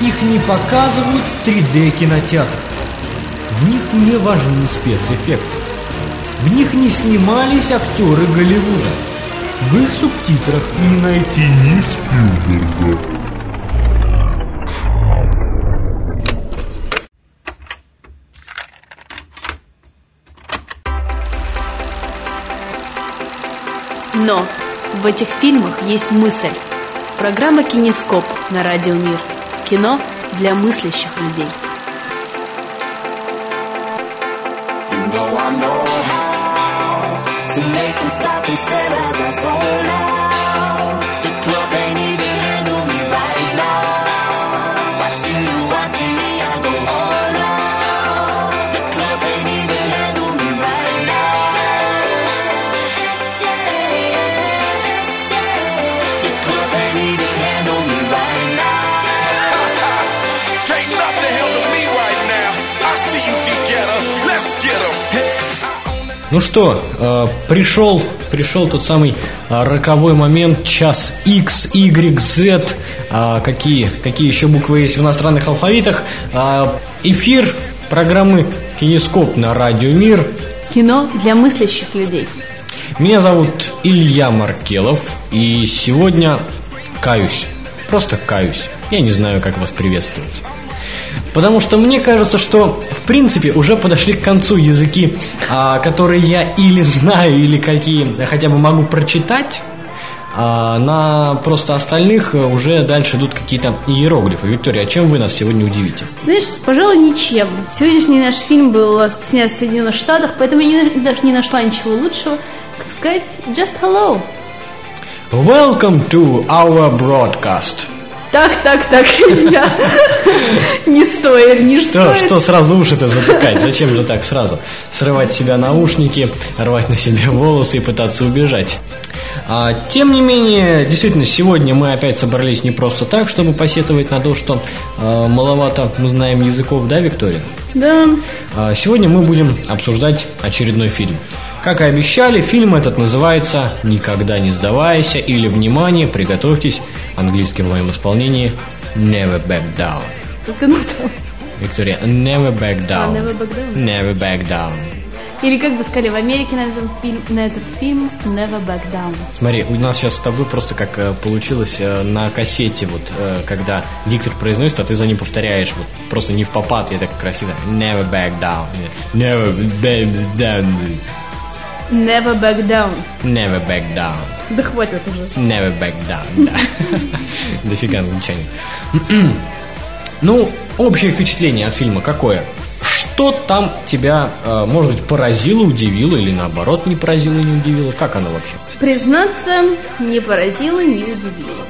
их не показывают в 3D кинотеатрах. В них не важны спецэффекты. В них не снимались актеры Голливуда. В их субтитрах не найти ни Спилберга. Но в этих фильмах есть мысль. Программа «Кинескоп» на Радио Мир. Кино для мыслящих людей. You know Ну что, э, пришел, пришел тот самый э, роковой момент, час X, Y, Z, э, какие, какие еще буквы есть в иностранных алфавитах. Э, эфир программы Кинескоп на Радио Мир. Кино для мыслящих людей. Меня зовут Илья Маркелов, и сегодня каюсь, просто каюсь. Я не знаю, как вас приветствовать. Потому что мне кажется, что в принципе уже подошли к концу языки, а, которые я или знаю, или какие хотя бы могу прочитать. А на просто остальных э, уже дальше идут какие-то иероглифы. Виктория, а чем вы нас сегодня удивите? Знаешь, пожалуй, ничем. Сегодняшний наш фильм был снят в Соединенных Штатах, поэтому я даже не нашла ничего лучшего, как сказать just hello. Welcome to our broadcast. Так, так, так, я не стоит, не Что, стоит. что сразу уши-то затыкать? Зачем же так сразу? Срывать себя наушники, рвать на себе волосы и пытаться убежать. А, тем не менее, действительно, сегодня мы опять собрались не просто так, чтобы посетовать на то, что э, маловато мы знаем языков, да, Виктория? Да, А, Сегодня мы будем обсуждать очередной фильм. Как и обещали, фильм этот называется «Никогда не сдавайся» или «Внимание, приготовьтесь» английским в моем исполнении «Never back down». как оно там. Виктория, never back down. А, never back down. Never back down. Или как бы сказали в Америке на, этом фильм, на этот фильм Never Back Down. Смотри, у нас сейчас с тобой просто как э, получилось э, на кассете, вот, э, когда диктор произносит, а ты за ним повторяешь, вот, просто не в попад, я так красиво. Never back down. Never back down. Never Back Down. Never back down. Да хватит уже. Never back down, да. Дофига англичане. Ну, общее впечатление от фильма какое? Что там тебя, э, может быть, поразило, удивило или наоборот не поразило, не удивило? Как оно вообще? Признаться, не поразило, не удивило.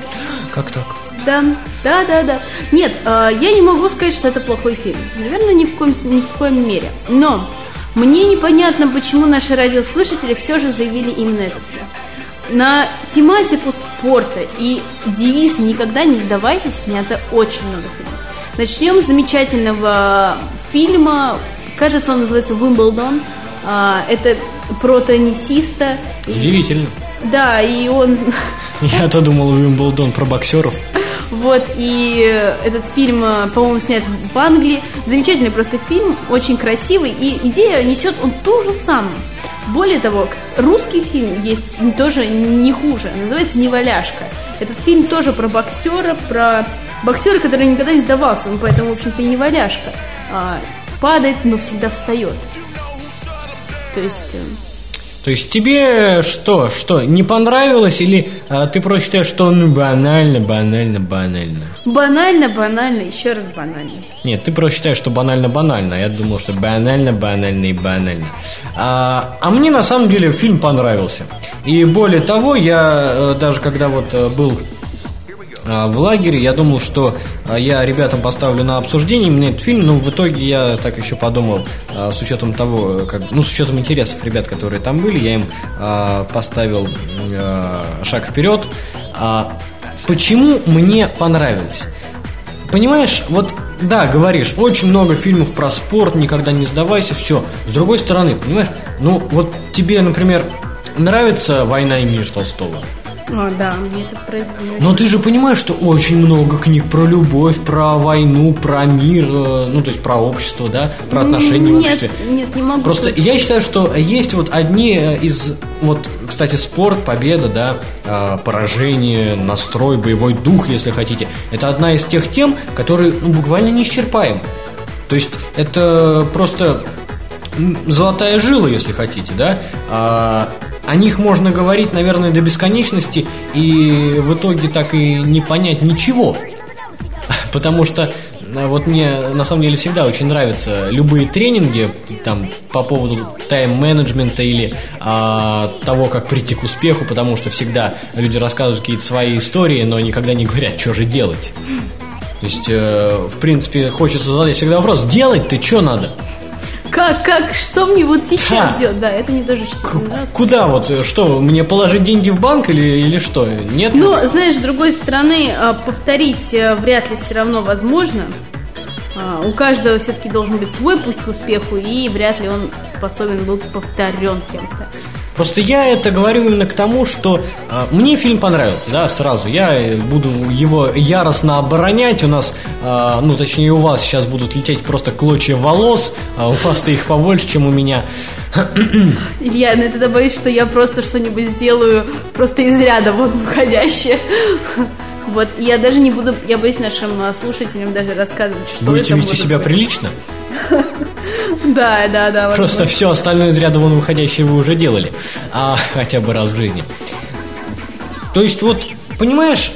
Как так? Да, да, да, да. Нет, э, я не могу сказать, что это плохой фильм. Наверное, ни в коем, ни в коем мере. Но мне непонятно, почему наши радиослушатели все же заявили именно этот фильм. На тематику спорта и девиз «Никогда не сдавайся» снято очень много фильмов. Начнем с замечательного фильма, кажется, он называется «Вимблдон». А, Это про теннисиста. Удивительно. Да, и он Я-то думал, Уимблдон про боксеров. Вот, и э, этот фильм, э, по-моему, снят в Англии. Замечательный просто фильм, очень красивый, и идея несет он ту же самую. Более того, русский фильм есть тоже не хуже, называется «Неваляшка». Этот фильм тоже про боксера, про боксера, который никогда не сдавался, ну, поэтому, в общем-то, и неваляшка. А, падает, но всегда встает. То есть... То есть тебе что, что, не понравилось или а, ты просто считаешь, что ну банально, банально, банально? Банально, банально, еще раз банально. Нет, ты просто считаешь, что банально-банально. Я думал, что банально, банально и банально. А, а мне на самом деле фильм понравился. И более того, я э, даже когда вот э, был а, в лагере, я думал, что а, я ребятам поставлю на обсуждение именно этот фильм, но в итоге я так еще подумал, а, с учетом того, как, ну, с учетом интересов ребят, которые там были, я им поставил шаг вперед. А, почему мне понравилось? Понимаешь, вот да, говоришь, очень много фильмов про спорт, никогда не сдавайся, все. С другой стороны, понимаешь, ну вот тебе, например, нравится «Война и мир» Толстого? А, да, мне это произвело. Но ты же понимаешь, что очень много книг про любовь, про войну, про мир, э, ну то есть про общество, да, про отношения в Нет, обществе. нет, не могу. Просто сказать. я считаю, что есть вот одни э, из вот, кстати, спорт, победа, да, э, поражение, настрой, боевой дух, если хотите. Это одна из тех тем, которые ну, буквально неисчерпаемы. То есть это просто золотая жила, если хотите, да. О них можно говорить, наверное, до бесконечности, и в итоге так и не понять ничего. Потому что э, вот мне на самом деле всегда очень нравятся любые тренинги там по поводу тайм-менеджмента или а, того, как прийти к успеху, потому что всегда люди рассказывают какие-то свои истории, но никогда не говорят, что же делать. То есть, э, в принципе, хочется задать всегда вопрос, делать ты что надо? Как, как, что мне вот сейчас Да. делать? Да, это мне тоже К- нравится. Куда вот, что, мне положить деньги в банк или, или что? Нет? Но, знаешь, с другой стороны, а, повторить э, вряд ли все равно возможно. А, У каждого все-таки должен быть свой путь к успеху, и вряд ли он способен был повторен кем-то. Просто я это говорю именно к тому, что э, мне фильм понравился, да, сразу. Я э, буду его яростно оборонять. У нас, э, ну, точнее, у вас сейчас будут лететь просто клочья волос, а у вас-то их побольше, чем у меня. Илья, ну тогда боюсь, что я просто что-нибудь сделаю просто из ряда вон выходящее. Вот, я даже не буду, я боюсь нашим а, слушателям даже рассказывать, что Будете это вести может себя быть. прилично. Да, да, да. Просто вот. все остальное из ряда вон выходящее вы уже делали. А, хотя бы раз в жизни. То есть вот, понимаешь,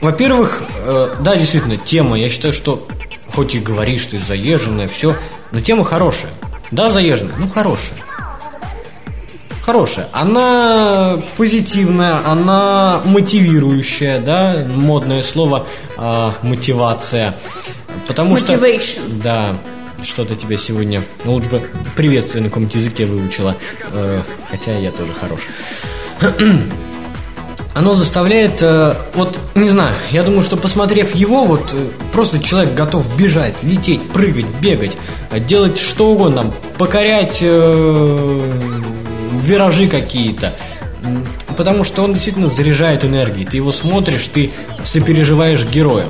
во-первых, э, да, действительно, тема, я считаю, что хоть и говоришь ты заезженная, все, но тема хорошая. Да, заезженная, ну хорошая. Хорошая. Она позитивная, она мотивирующая, да, модное слово а, мотивация. Потому что... Motivation. Да, что-то тебе сегодня, ну лучше бы приветствие на каком-то языке выучила, Э, хотя я тоже хорош. Оно заставляет, э, вот, не знаю, я думаю, что посмотрев его, вот, э, просто человек готов бежать, лететь, прыгать, бегать, э, делать что угодно, покорять э, виражи какие-то. Потому что он действительно заряжает энергией. Ты его смотришь, ты сопереживаешь героям.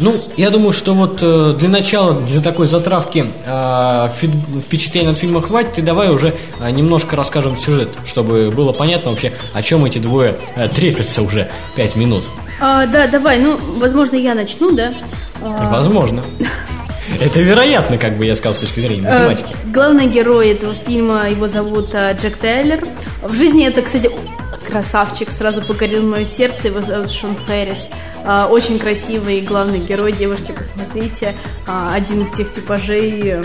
Ну, я думаю, что вот э, для начала, для такой затравки э, фи- впечатлений от фильма хватит, и давай уже э, немножко расскажем сюжет, чтобы было понятно вообще, о чем эти двое э, трепятся уже пять минут. А, да, давай, ну, возможно, я начну, да? А, Возможно. Это вероятно, как бы я сказал с точки зрения Э, математики. Главный герой этого фильма, его зовут э, Джек Тейлор. В жизни это, кстати, красавчик, сразу покорил мое сердце, его зовут Шон Феррис. Э, Очень красивый главный герой, девушки, посмотрите. Один из тех типажей...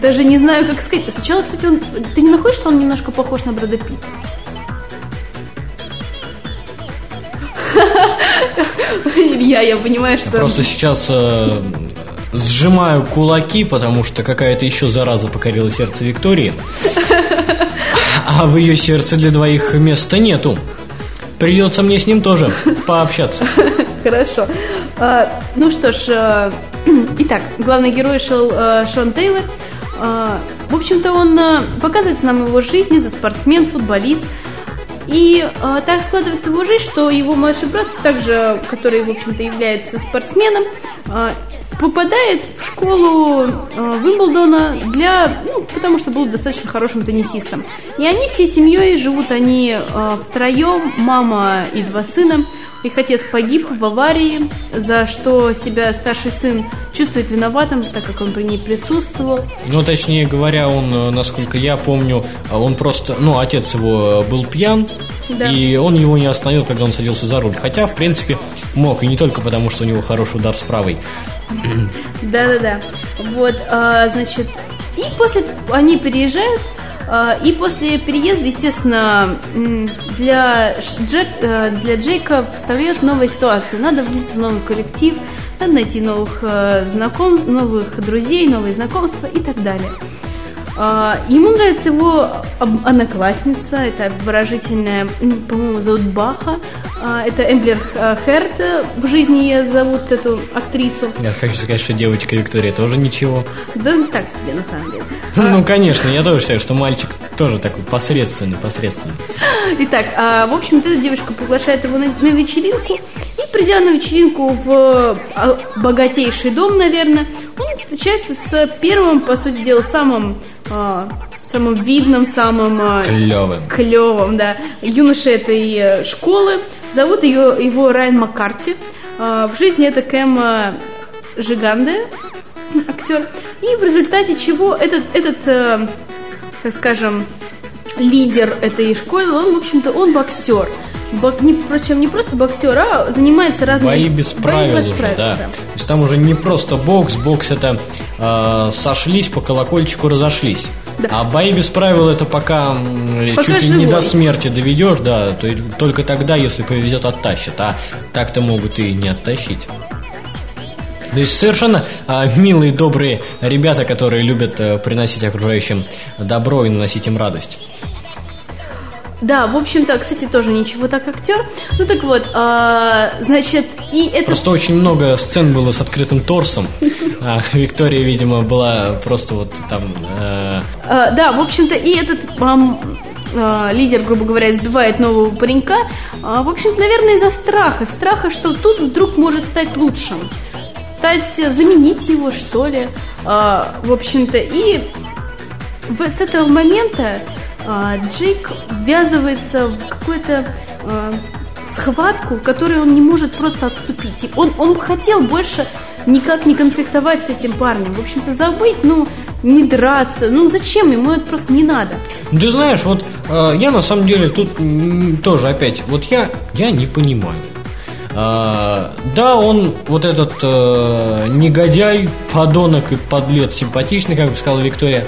Даже не знаю, как сказать. Сначала, кстати, он... Ты не находишь, что он немножко похож на Брэда Питта? Илья, я понимаю, что... Просто сейчас э, сжимаю кулаки, потому что какая-то еще зараза покорила сердце Виктории. А в ее сердце для двоих места нету. Придется мне с ним тоже пообщаться. Хорошо. А, ну что ж, а, итак, главный герой шел а, Шон Тейлор. А, в общем-то, он а, показывается нам его жизнь, это спортсмен, футболист. И а, так складывается его жизнь, что его младший брат, также, который, в общем-то, является спортсменом, а, попадает в школу а, Вимблдона для, ну, потому что был достаточно хорошим теннисистом. И они всей семьей живут они а, втроем, мама и два сына. Их отец погиб в аварии, за что себя старший сын чувствует виноватым, так как он при ней присутствовал. Ну, точнее говоря, он, э, насколько я помню, э, он просто, ну, отец его э, был пьян, Да. и он его не остановил, когда он садился за руль. Хотя, в принципе, мог, и не только потому, что у него хороший удар с правой. Да-да-да. Вот, а, значит, и после они переезжают, и после переезда, естественно, для, Джек, э, для Джейка встает новая ситуация. Надо влиться в новый коллектив, надо найти новых э, знаком, новых друзей, новые знакомства и так далее. А, Ему нравится его одноклассница, это выражительная, по-моему, зовут Баха. А, Это Эмблер э, Херт, в жизни ее зовут эту актрису. Я хочу сказать, что девочка Виктория тоже ничего. Да ну, так себе на самом деле. Ну, конечно, я тоже считаю, что мальчик тоже такой посредственный, посредственный. Итак, а, в общем-то, эта девушка приглашает его на вечеринку. Придя на вечеринку в а, богатейший дом, наверное, он встречается с первым, по сути дела, самым, а, самым видным, самым а, Клевым. клевым, да, юношей этой э, школы. Зовут ее, его Райан Маккарти. В жизни это Кэм Жиганде, актер. И в результате чего этот, этот э, так скажем, лидер этой школы, он, в общем-то, он боксер. Бок- не, причем не просто боксер, а занимается разными... Бои без правил без уже, правил, да. То есть там уже не просто бокс, бокс это э, сошлись по колокольчику разошлись. Да. А бои без правил это пока, Пока чуть ли не до смерти доведешь, да, то только тогда, если повезет, оттащат. А так-то могут и не оттащить. То есть совершенно а, милые, добрые ребята, которые любят э, приносить окружающим добро и наносить им радость. Да, в общем-то, кстати, тоже ничего так актер. Ну так вот, а, значит, и это... Просто очень много сцен было с открытым торсом. А Виктория, видимо, была просто вот там... э, А, да, в общем-то, и этот ам, а, лидер, грубо говоря, избивает нового паренька. а, в общем-то, наверное, из-за страха. Страха, что тут вдруг может стать лучшим. Стать, заменить его, что ли. А, в общем-то, и с этого момента Джейк ввязывается в какую-то а, схватку, в которой он не может просто отступить. И он, он хотел больше никак не конфликтовать с этим парнем. В общем-то, забыть, ну, не драться. Ну, зачем ему это просто не надо? Ну, Ты знаешь, вот э, я на самом деле тут тоже опять, вот я, я не понимаю. А, да, он вот этот э, негодяй, подонок и подлец симпатичный, как бы сказала Виктория,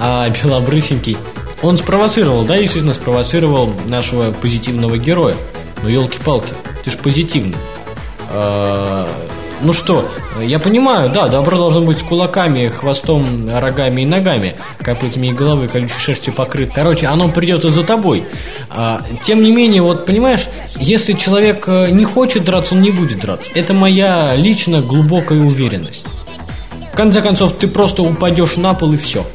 а белобрысенький, он спровоцировал, да, действительно спровоцировал нашего позитивного героя. Ну, елки-палки, ты ж позитивный. А, ну что, я понимаю, да, добро должно быть с кулаками, хвостом, рогами и ногами, копытами и головой, колючей шерстью покрыт. Короче, оно придет и за тобой. А, тем не менее, вот понимаешь, если человек э, не хочет драться, он не будет драться. Это моя лично глубокая уверенность. В конце концов, ты просто упадешь на пол и все.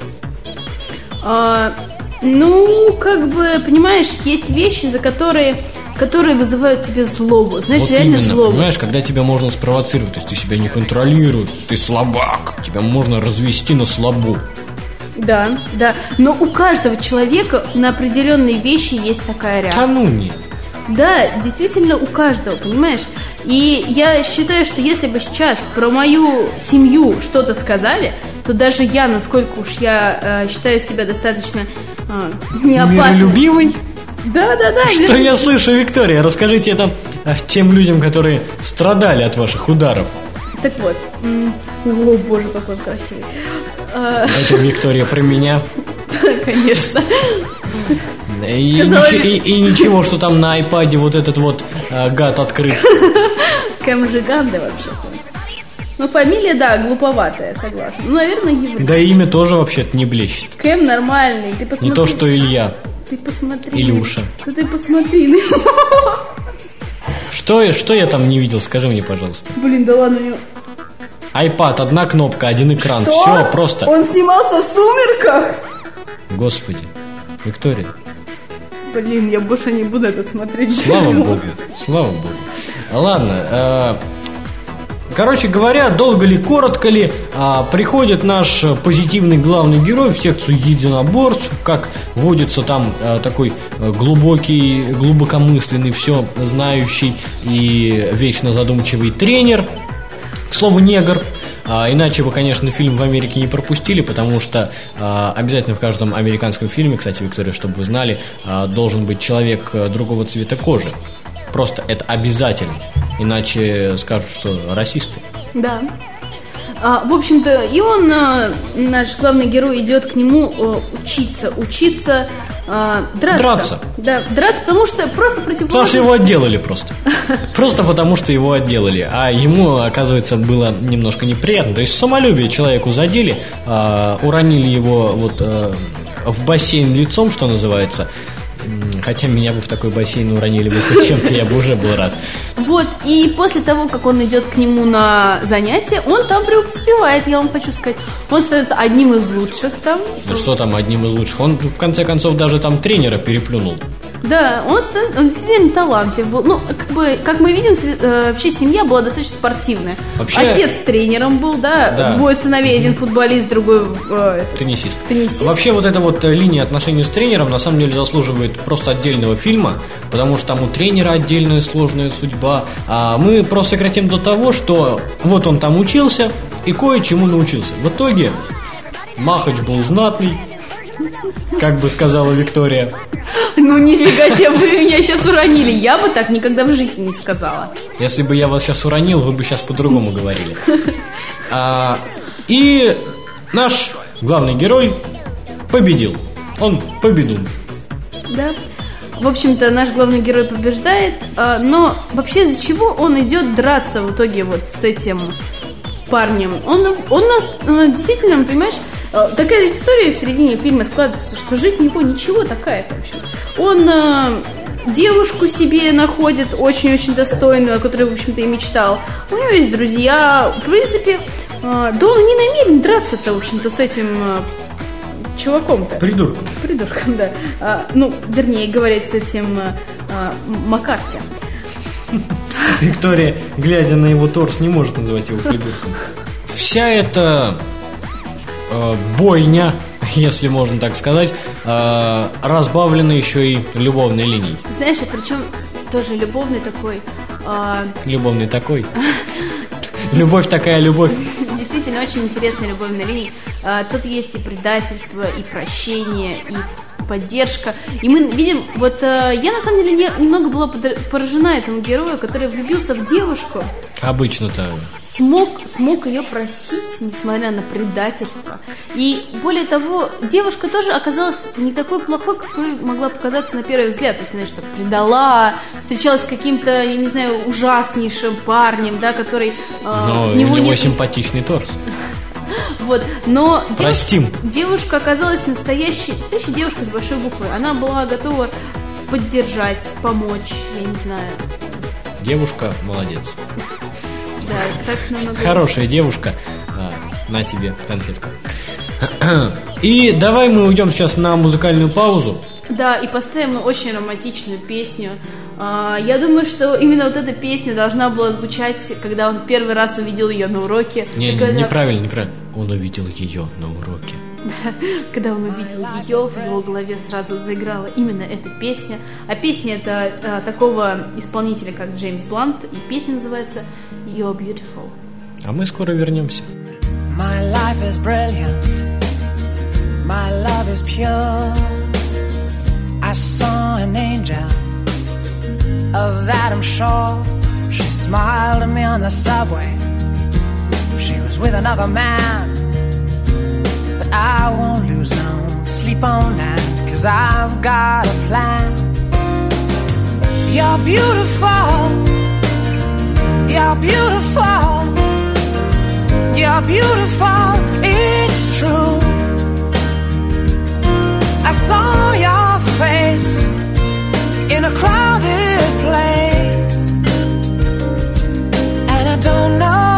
А, ну, как бы, понимаешь, есть вещи, за которые, которые вызывают тебе злобу. Знаешь, Вот реально именно, злобу. понимаешь, когда тебя можно спровоцировать, то есть ты себя не контролируешь, ты слабак, тебя можно развести на слабу. Да, да. Но у каждого человека на определенные вещи есть такая реакция. Да ну нет. Да, действительно у каждого, понимаешь? И я считаю, что если бы сейчас про мою семью что-то сказали, то даже я, насколько уж я э, считаю себя достаточно неопасной. Миролюбивый? Да, да, да. Что я слышу, Виктория? Расскажите это э, тем людям, которые страдали от ваших ударов. Так вот. О, боже, какой он красивый. Это Виктория про меня. Конечно. И, ли- и- и ничего, что там на айпаде вот этот вот э, гад открыт. Кэм Жиганде вообще-то. Ну, фамилия, да, глуповатая, согласна. Ну, наверное, еврей. Да и имя тоже вообще-то не блещет. Кэм нормальный, ты посмотри. Не то, что Илья. Ты посмотри. Илюша. Да ты посмотри на него. Что, я- что я там не видел, скажи мне, пожалуйста. Блин, да ладно. него- Айпад, одна кнопка, один экран. Что? Все, просто. Он снимался в «Сумерках»? Господи. Виктория, Блин, я больше не буду это смотреть. слава богу. Слава богу. Ладно, э, Короче говоря, долго ли, коротко ли, а, приходит наш позитивный главный герой в секцию единоборств, как водится там э, такой э, глубокий, глубокомысленный, все знающий и вечно задумчивый тренер, к слову, негр. А, иначе бы, конечно, фильм в Америке не пропустили, потому что а, обязательно в каждом американском фильме, кстати, Виктория, чтобы вы знали, а, должен быть человек э, другого цвета кожи. Просто это обязательно. Иначе скажут, что расисты. Да. А, в общем-то, и он, а, наш главный герой, идет к нему а, учиться, учиться а, драться. Драться. Да, драться, потому что просто Потому что его отделали просто. Просто потому что его отделали. А ему, оказывается, было немножко неприятно. То есть самолюбие человеку задели, а, уронили его вот а, в бассейн лицом, что называется. Хотя меня бы в такой бассейн уронили бы хоть чем-то, я бы уже был рад. Вот, и после того, как он идет к нему на занятие, он там преуспевает, я вам хочу сказать. Он становится одним из лучших там. Ну что там одним из лучших? Он в конце концов даже там тренера переплюнул. Да, он, он действительно талантлив был. Ну, как бы, как мы видим, э, вообще семья была достаточно спортивная. Вообще- Отец тренером был, да, Да. двое сыновей, один футболист, другой э, Теннисист. Теннисист. Вообще вот эта вот э, линия отношений с тренером на самом деле заслуживает просто отдельного фильма, потому что там у тренера отдельная сложная судьба. А мы просто сократим до того, что вот он там учился и кое-чему научился. В итоге Махач был знатный, как бы сказала Виктория. Ну, нифига себе, вы меня сейчас уронили. Я бы так никогда в жизни не сказала. Если бы я вас сейчас уронил, вы бы сейчас по-другому говорили. А, и наш главный герой победил. Он победил. Да. В общем-то, наш главный герой побеждает, а, но вообще из-за чего он идет драться в итоге вот с этим парнем? Он, он нас э, действительно, понимаешь, э, такая история в середине фильма складывается, что жизнь у него ничего такая, в общем. Он э, девушку себе находит очень-очень достойную, о которой, в общем-то, и мечтал. У него есть друзья. В принципе, э, да он не намерен драться-то, в общем-то, с этим э, чуваком-то. Придурком. Придурком, да. А, ну, вернее, говорить с этим а, Маккарти. Виктория, глядя на его торс, не может называть его придурком. Вся эта э, бойня, если можно так сказать, э, разбавлена еще и любовной линией. Знаешь, а причем тоже любовный такой, а, Любовный такой. Любовь такая любовь. действительно очень интересная любовная линия. А, тут есть и предательство, и прощение, и поддержка. И мы видим, вот э, я на самом деле не- немного была поражена этому герою, который влюбился в девушку, Обычно-то. смог, смог ее простить, несмотря на предательство. И более того, девушка тоже оказалась не такой плохой, какой могла показаться на первый взгляд. То есть, знаешь, что предала, встречалась с каким-то, я не знаю, ужаснейшим парнем, да, который... э, Но у у него него нет- симпатичный торс. Вот, но Простим. девушка оказалась настоящей, настоящей девушкой с большой буквы. Она была готова поддержать, помочь, я не знаю. Девушка молодец. Да, так намного... Хорошая девушка. А, на тебе конфетку. И давай мы уйдем сейчас на музыкальную паузу. Да, и поставим очень романтичную песню. А, я думаю, что именно вот эта песня должна была звучать, когда он первый раз увидел ее на уроке. Не, не, когда, неправильно, неправильно. Он увидел ее на уроке. когда он увидел ее, в его голове сразу заиграла именно эта песня. А песня это а, такого исполнителя, как Джеймс Блант, и песня называется You're Beautiful. А мы скоро вернемся. My life is brilliant. My love is pure. I saw an angel. Of that I'm sure. She smiled at me on the subway. With another man. But I won't lose no sleep on that. Cause I've got a plan. You're beautiful. You're beautiful. You're beautiful, it's true. I saw your face in a crowded place, and I don't know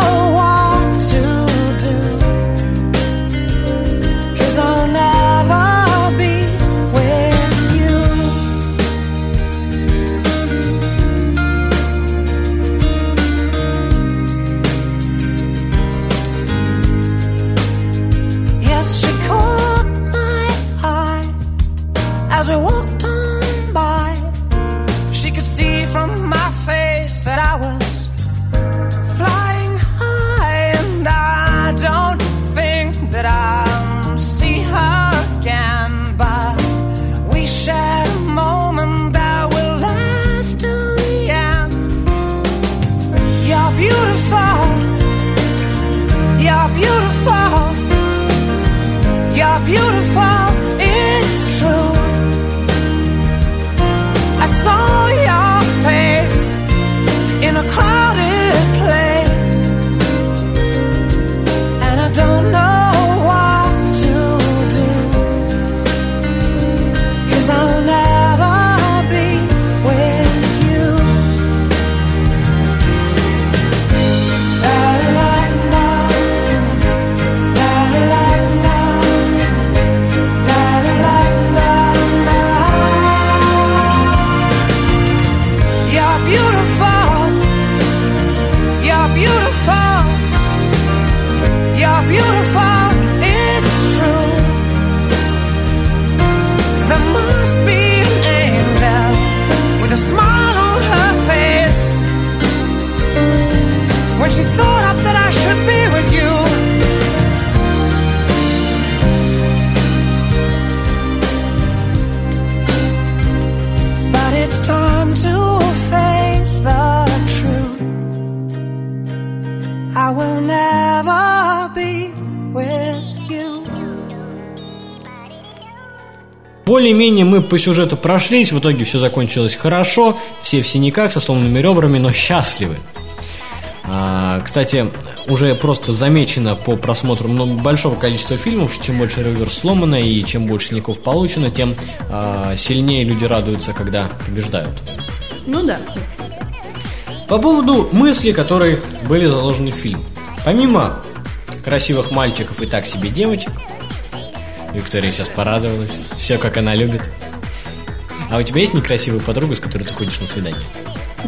более-менее мы по сюжету прошлись, в итоге все закончилось хорошо, все в синяках, со сломанными ребрами, но счастливы. А, кстати, уже просто замечено по просмотру большого количества фильмов, чем больше ревер сломано и чем больше синяков получено, тем а, сильнее люди радуются, когда побеждают. Ну да. По поводу мыслей, которые были заложены в фильм. Помимо красивых мальчиков и так себе девочек, Виктория сейчас порадовалась, все как она любит. А у тебя есть некрасивая подруга, с которой ты ходишь на свидание?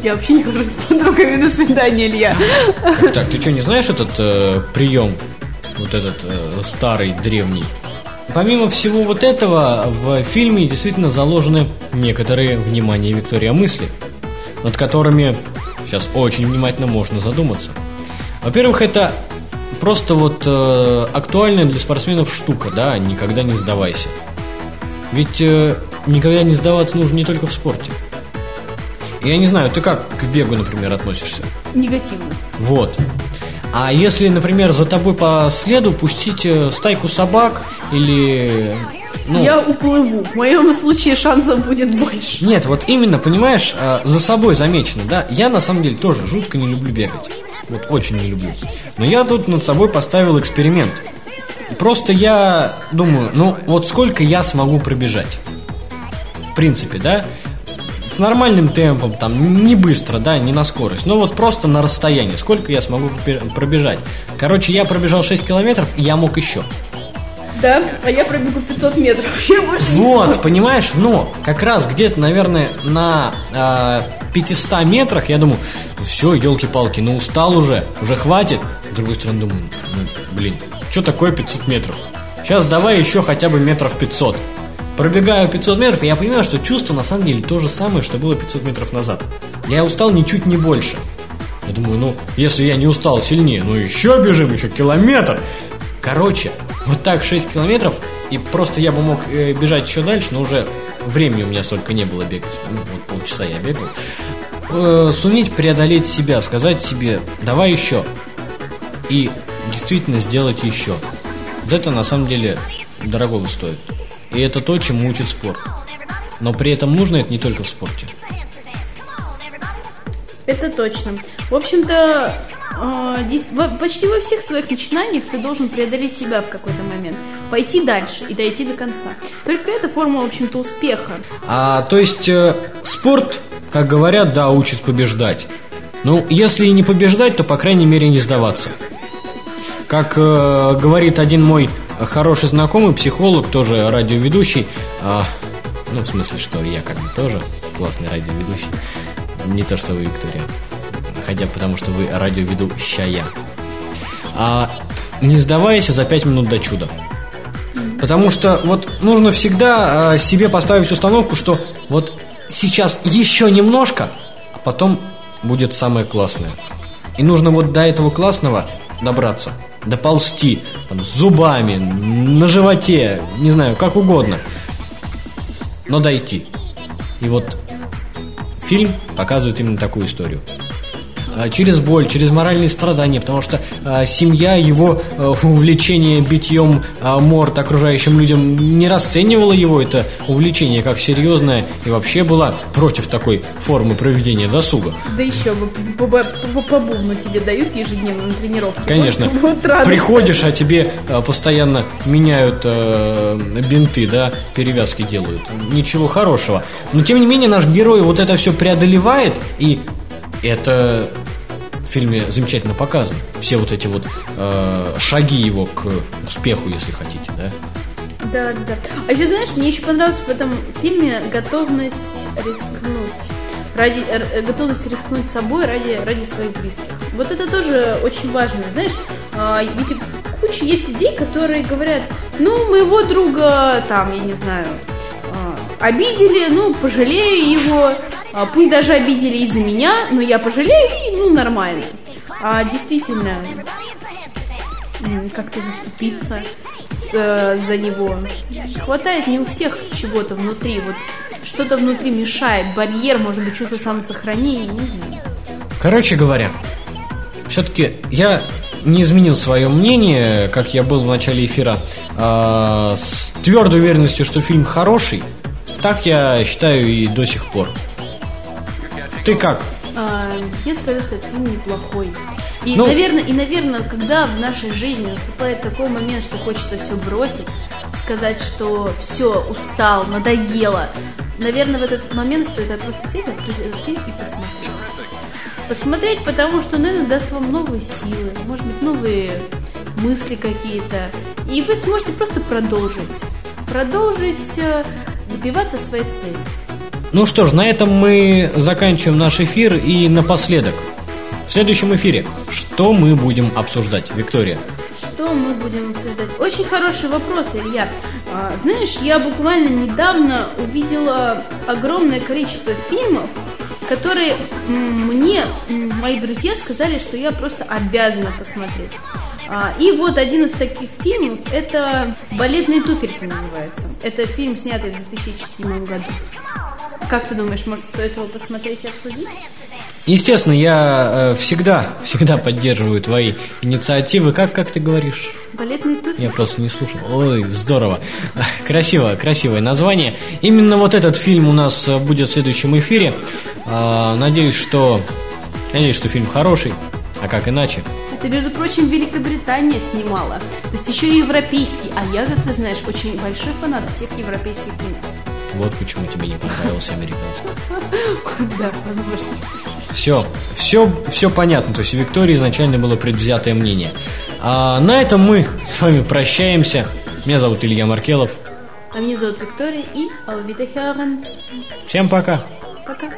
Я вообще не хожу с подругами на свидание, Илья. Так, ты что, не знаешь этот э, прием? Вот этот э, старый, древний. Помимо всего вот этого, в фильме действительно заложены некоторые, внимание, Виктория, мысли, над которыми сейчас очень внимательно можно задуматься. Во-первых, это просто вот э, актуальная для спортсменов штука, да, никогда не сдавайся. Ведь э, никогда не сдаваться нужно не только в спорте. Я не знаю, ты как к бегу, например, относишься? Негативно. Вот. А если, например, за тобой по следу пустить э, стайку собак или... Ну, Я уплыву. В моем случае шансов будет больше. Нет, вот именно, понимаешь, э, за собой замечено, да? Я на самом деле тоже жутко не люблю бегать. Вот очень не люблю. Но я тут над собой поставил эксперимент. Просто я думаю, ну вот сколько я смогу пробежать? В принципе, да? С нормальным темпом, там, не быстро, да, не на скорость, но вот просто на расстоянии, сколько я смогу пробе- пробежать. Короче, я пробежал 6 километров, и я мог еще. Да, а я пробегу 500 метров. Я Вот, понимаешь, но как раз где-то, наверное, на э, 500 метрах я думаю, все, елки-палки, ну устал уже, уже хватит. С другой стороны думаю, ну, блин, что такое 500 метров? Сейчас давай еще хотя бы метров 500. Пробегаю 500 метров, и я понимаю, что чувство на самом деле то же самое, что было 500 метров назад. Я устал ничуть не больше. Я думаю, ну, если я не устал сильнее, ну еще бежим, еще километр. Короче, вот так 6 километров, и просто я бы мог э, бежать еще дальше, но уже времени у меня столько не было бегать. Ну, вот полчаса я бегал. Э, суметь преодолеть себя, сказать себе, давай еще. И действительно сделать еще. Вот это на самом деле дорогого стоит. И это то, чему учит спорт. Но при этом нужно это не только в спорте. Это точно. В общем-то, почти во всех своих начинаниях ты должен преодолеть себя в какой-то момент. Пойти дальше и дойти до конца. Только это форма, в общем-то, успеха. А, то есть э, спорт, как говорят, да, учит побеждать. Ну, если и не побеждать, то, по крайней мере, не сдаваться. Как э, говорит один мой хороший знакомый, психолог, тоже радиоведущий, а, ну, в смысле, что я как бы тоже классный радиоведущий, не то, что вы, Виктория, хотя потому, что вы радиоведущая. А, не сдавайся за пять минут до чуда. Потому что вот нужно всегда э, себе поставить установку, что вот сейчас еще немножко, а потом будет самое классное. И нужно вот до этого классного добраться, доползти, там, зубами, на животе, не знаю, как угодно. Но дойти. И вот фильм показывает именно такую историю. А, Через боль, через моральные страдания, потому что а, семья его а, увлечение битьем морд окружающим людям не расценивала его это увлечение как серьезное и вообще была против такой формы проведения досуга. Да еще бы по, по- по- по бубну тебе дают ежедневно на тренировке. Конечно. Вот, вот. Приходишь, а тебе постоянно меняют э, бинты, да, перевязки делают. Ничего хорошего. Но тем не менее наш герой вот это все преодолевает, и это в фильме замечательно показано. Все вот эти вот э, шаги его к успеху, если хотите, да. Да, да. А еще, знаешь, мне еще понравилась в этом фильме готовность рискнуть. Ради, р- готовность рискнуть собой ради, ради своих близких. Вот это тоже очень важно. Знаешь, а, ведь куча есть людей, которые говорят, ну, моего друга, там, я не знаю, а, обидели, ну, пожалею его, а, пусть даже обидели из-за меня, но я пожалею, и, ну, нормально. А действительно, как-то заступиться э, за него. Хватает не у всех чего-то внутри, вот что-то внутри мешает, барьер, может быть, чувство самосохранения, не знаю. Короче говоря, все-таки я не изменил свое мнение, как я был в начале эфира, а, с твердой уверенностью, что фильм хороший, Так я считаю и до сих пор. Ты как? А, я скажу, что этот фильм неплохой. И, Ну- наверное, и, наверное, когда в нашей жизни наступает такой момент, что хочется все бросить, сказать, что все, устал, надоело, наверное, в этот момент стоит просто взять, открыть этот фильм и посмотреть. Посмотреть, потому что, наверное, даст вам новые силы, может быть, новые мысли какие-то. И вы сможете просто продолжить. Продолжить э, добиваться своей цели. Ну что ж, на этом мы заканчиваем наш эфир и напоследок. В следующем эфире что мы будем обсуждать, Виктория? Что мы будем обсуждать? Очень хороший вопрос, Илья. А, знаешь, я буквально недавно увидела огромное количество фильмов, которые мне мои друзья сказали, что я просто обязана посмотреть. А, и вот один из таких фильмов это «Балетные туфельки» называется. Это фильм, снятый в 2007 году. Как ты думаешь, может стоит его посмотреть и обсудить? Естественно, я э, всегда, всегда поддерживаю твои инициативы. Как, как ты говоришь? «Балетные туфельки»? Я просто не слушал. Ой, здорово. Красиво, красивое название. Именно вот этот фильм у нас э, будет в следующем эфире. А, Надеюсь, что, надеюсь, что фильм хороший. А как иначе? Это, между прочим, Великобритания снимала. То есть еще и европейский. А я, как ты знаешь, очень большой фанат всех европейских фильмов. Вот почему тебе не понравился американский. Да, возможно. Все, все, все понятно. То есть у Виктории изначально было предвзятое мнение. А на этом мы с вами прощаемся. Меня зовут Илья Маркелов. А меня зовут Виктория и Алвита Херен. Всем пока. Пока.